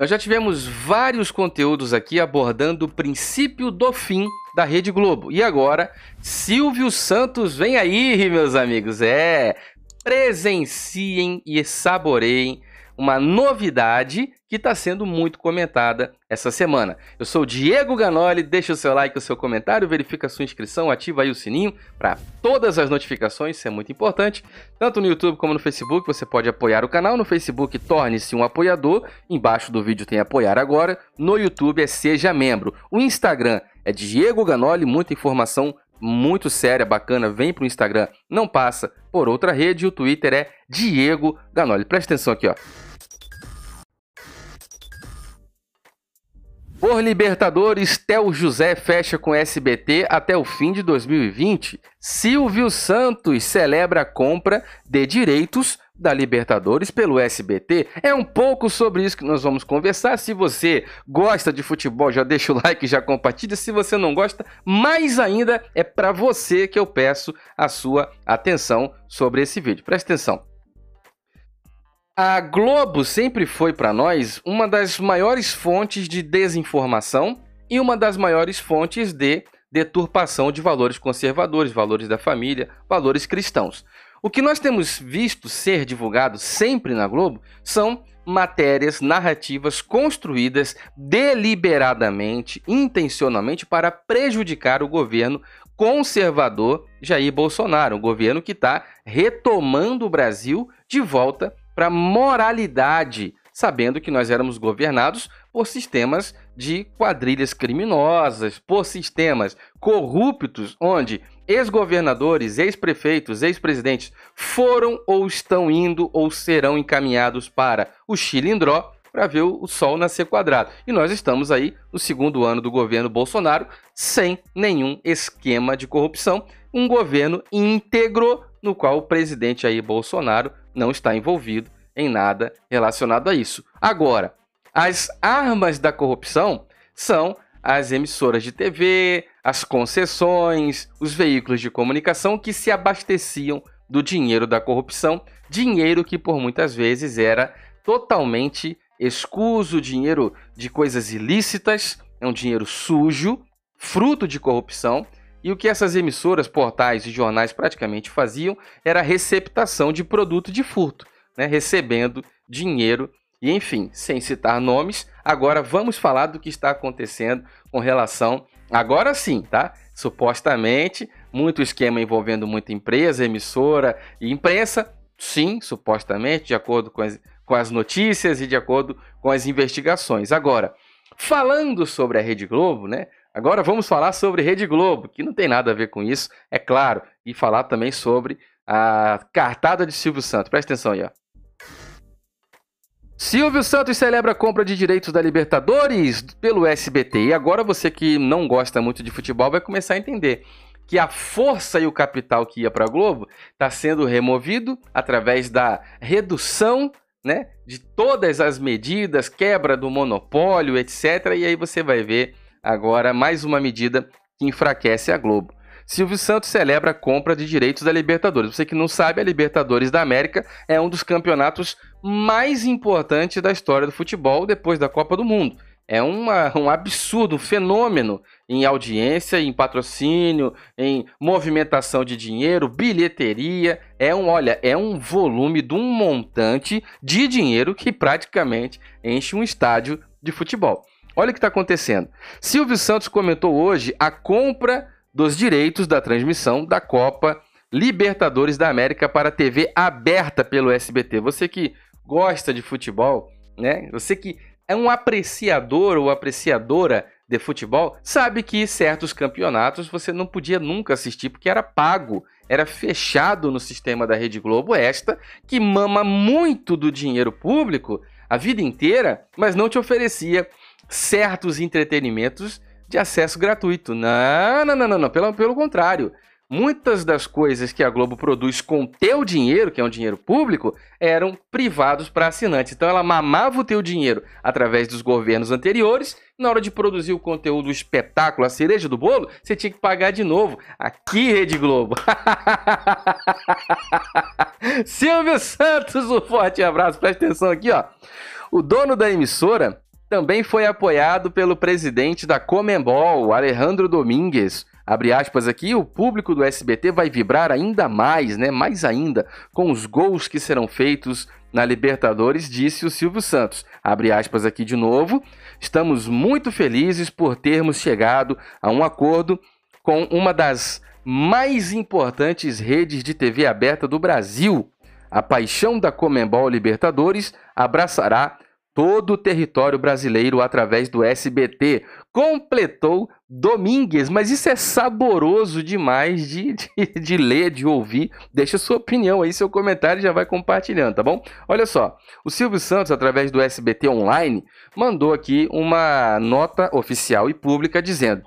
Nós já tivemos vários conteúdos aqui abordando o princípio do fim da Rede Globo. E agora, Silvio Santos vem aí, meus amigos. É, presenciem e saboreiem uma novidade que está sendo muito comentada essa semana. Eu sou Diego Ganoli, deixa o seu like, o seu comentário, verifica a sua inscrição, ativa aí o sininho para todas as notificações, isso é muito importante. Tanto no YouTube como no Facebook, você pode apoiar o canal. No Facebook, torne-se um apoiador. Embaixo do vídeo tem apoiar agora. No YouTube é seja membro. O Instagram é Diego Ganoli, muita informação muito séria, bacana, vem pro Instagram, não passa por outra rede. O Twitter é Diego Ganoli. Presta atenção aqui, ó. Por Libertadores, Tel José fecha com SBT até o fim de 2020. Silvio Santos celebra a compra de direitos da Libertadores pelo SBT. É um pouco sobre isso que nós vamos conversar. Se você gosta de futebol, já deixa o like, já compartilha. Se você não gosta, mais ainda é para você que eu peço a sua atenção sobre esse vídeo. Presta atenção. A Globo sempre foi para nós uma das maiores fontes de desinformação e uma das maiores fontes de deturpação de valores conservadores, valores da família, valores cristãos. O que nós temos visto ser divulgado sempre na Globo são matérias narrativas construídas deliberadamente, intencionalmente para prejudicar o governo conservador Jair Bolsonaro, um governo que está retomando o Brasil de volta para moralidade, sabendo que nós éramos governados por sistemas de quadrilhas criminosas, por sistemas corruptos, onde ex-governadores, ex-prefeitos, ex-presidentes foram ou estão indo ou serão encaminhados para o Chilindró para ver o sol nascer quadrado. E nós estamos aí no segundo ano do governo Bolsonaro sem nenhum esquema de corrupção, um governo íntegro no qual o presidente aí Bolsonaro não está envolvido em nada relacionado a isso. Agora, as armas da corrupção são as emissoras de TV, as concessões, os veículos de comunicação que se abasteciam do dinheiro da corrupção, dinheiro que por muitas vezes era totalmente escuso, dinheiro de coisas ilícitas, é um dinheiro sujo, fruto de corrupção e o que essas emissoras, portais e jornais praticamente faziam era a receptação de produto de furto, né? recebendo dinheiro. E enfim, sem citar nomes, agora vamos falar do que está acontecendo com relação. Agora sim, tá? Supostamente, muito esquema envolvendo muita empresa, emissora e imprensa. Sim, supostamente, de acordo com as, com as notícias e de acordo com as investigações. Agora, falando sobre a Rede Globo, né? Agora vamos falar sobre Rede Globo, que não tem nada a ver com isso, é claro, e falar também sobre a cartada de Silvio Santos. Presta atenção aí, ó. Silvio Santos celebra a compra de direitos da Libertadores pelo SBT. E agora você que não gosta muito de futebol vai começar a entender que a força e o capital que ia para a Globo está sendo removido através da redução né, de todas as medidas, quebra do monopólio, etc. E aí você vai ver agora mais uma medida que enfraquece a Globo. Silvio Santos celebra a compra de direitos da Libertadores. Você que não sabe, a Libertadores da América é um dos campeonatos mais importantes da história do futebol depois da Copa do Mundo. É uma, um absurdo, um fenômeno em audiência, em patrocínio, em movimentação de dinheiro, bilheteria. É um, olha, é um volume de um montante de dinheiro que praticamente enche um estádio de futebol. Olha o que está acontecendo. Silvio Santos comentou hoje a compra dos direitos da transmissão da Copa Libertadores da América para a TV aberta pelo SBT. Você que gosta de futebol, né? Você que é um apreciador ou apreciadora de futebol, sabe que certos campeonatos você não podia nunca assistir porque era pago, era fechado no sistema da Rede Globo, esta que mama muito do dinheiro público a vida inteira, mas não te oferecia certos entretenimentos de acesso gratuito. Não, não, não, não, não. Pelo, pelo contrário. Muitas das coisas que a Globo produz com teu dinheiro, que é um dinheiro público, eram privados para assinantes. Então ela mamava o teu dinheiro através dos governos anteriores. Na hora de produzir o conteúdo, o espetáculo, a cereja do bolo, você tinha que pagar de novo. Aqui, Rede Globo. Silvio Santos, um forte abraço. Presta atenção aqui, ó. O dono da emissora também foi apoiado pelo presidente da Comembol, Alejandro Domingues. Abre aspas aqui, o público do SBT vai vibrar ainda mais, né? Mais ainda, com os gols que serão feitos na Libertadores, disse o Silvio Santos. Abre aspas aqui de novo. Estamos muito felizes por termos chegado a um acordo com uma das mais importantes redes de TV aberta do Brasil. A paixão da Comembol Libertadores abraçará todo o território brasileiro através do SBT. Completou Domingues, mas isso é saboroso demais de, de, de, ler, de ouvir. Deixa sua opinião aí, seu comentário já vai compartilhando, tá bom? Olha só, o Silvio Santos, através do SBT Online, mandou aqui uma nota oficial e pública dizendo.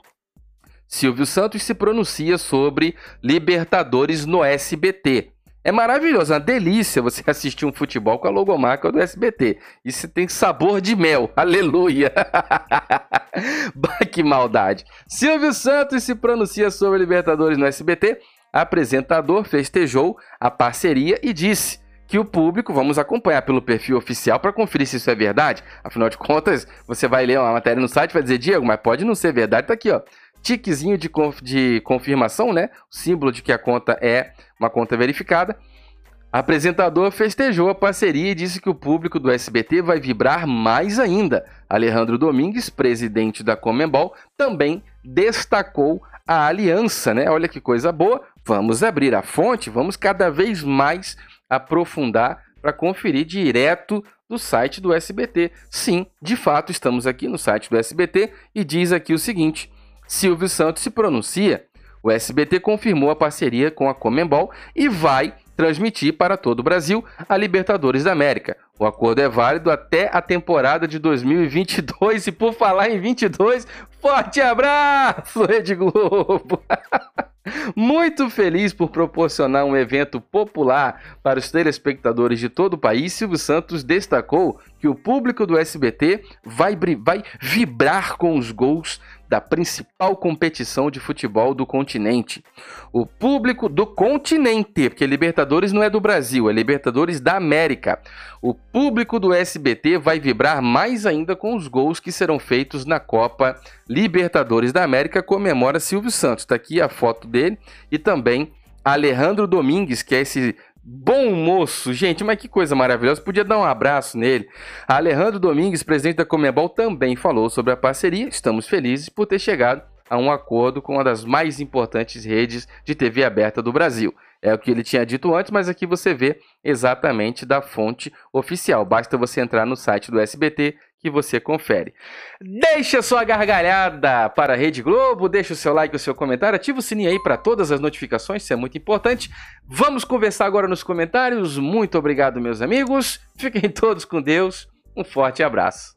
Silvio Santos se pronuncia sobre Libertadores no SBT. É maravilhoso, é uma delícia você assistir um futebol com a logomarca do SBT. Isso tem sabor de mel. Aleluia! que maldade. Silvio Santos se pronuncia sobre Libertadores no SBT. Apresentador festejou a parceria e disse que o público, vamos acompanhar pelo perfil oficial para conferir se isso é verdade. Afinal de contas, você vai ler uma matéria no site e vai dizer, Diego, mas pode não ser verdade, tá aqui, ó tiquezinho de, conf de confirmação, né? O símbolo de que a conta é uma conta verificada. Apresentador festejou a parceria e disse que o público do SBT vai vibrar mais ainda. Alejandro Domingues, presidente da Comembol, também destacou a aliança, né? Olha que coisa boa. Vamos abrir a fonte, vamos cada vez mais aprofundar para conferir direto do site do SBT. Sim, de fato, estamos aqui no site do SBT e diz aqui o seguinte: Silvio Santos se pronuncia. O SBT confirmou a parceria com a Comembol e vai transmitir para todo o Brasil a Libertadores da América. O acordo é válido até a temporada de 2022 e por falar em 22, forte abraço, Rede Globo! Muito feliz por proporcionar um evento popular para os telespectadores de todo o país, Silvio Santos destacou que o público do SBT vai, vai vibrar com os gols da principal competição de futebol do continente. O público do continente, porque Libertadores não é do Brasil, é Libertadores da América. O público do SBT vai vibrar mais ainda com os gols que serão feitos na Copa Libertadores da América, comemora Silvio Santos. Está aqui a foto dele e também Alejandro Domingues, que é esse Bom moço, gente, mas que coisa maravilhosa. Podia dar um abraço nele. Alejandro Domingues, presidente da Comebol, também falou sobre a parceria. Estamos felizes por ter chegado a um acordo com uma das mais importantes redes de TV aberta do Brasil. É o que ele tinha dito antes, mas aqui você vê exatamente da fonte oficial. Basta você entrar no site do SBT que você confere. Deixa sua gargalhada para a Rede Globo, deixa o seu like, o seu comentário, ativa o sininho aí para todas as notificações, isso é muito importante. Vamos conversar agora nos comentários. Muito obrigado, meus amigos. Fiquem todos com Deus. Um forte abraço.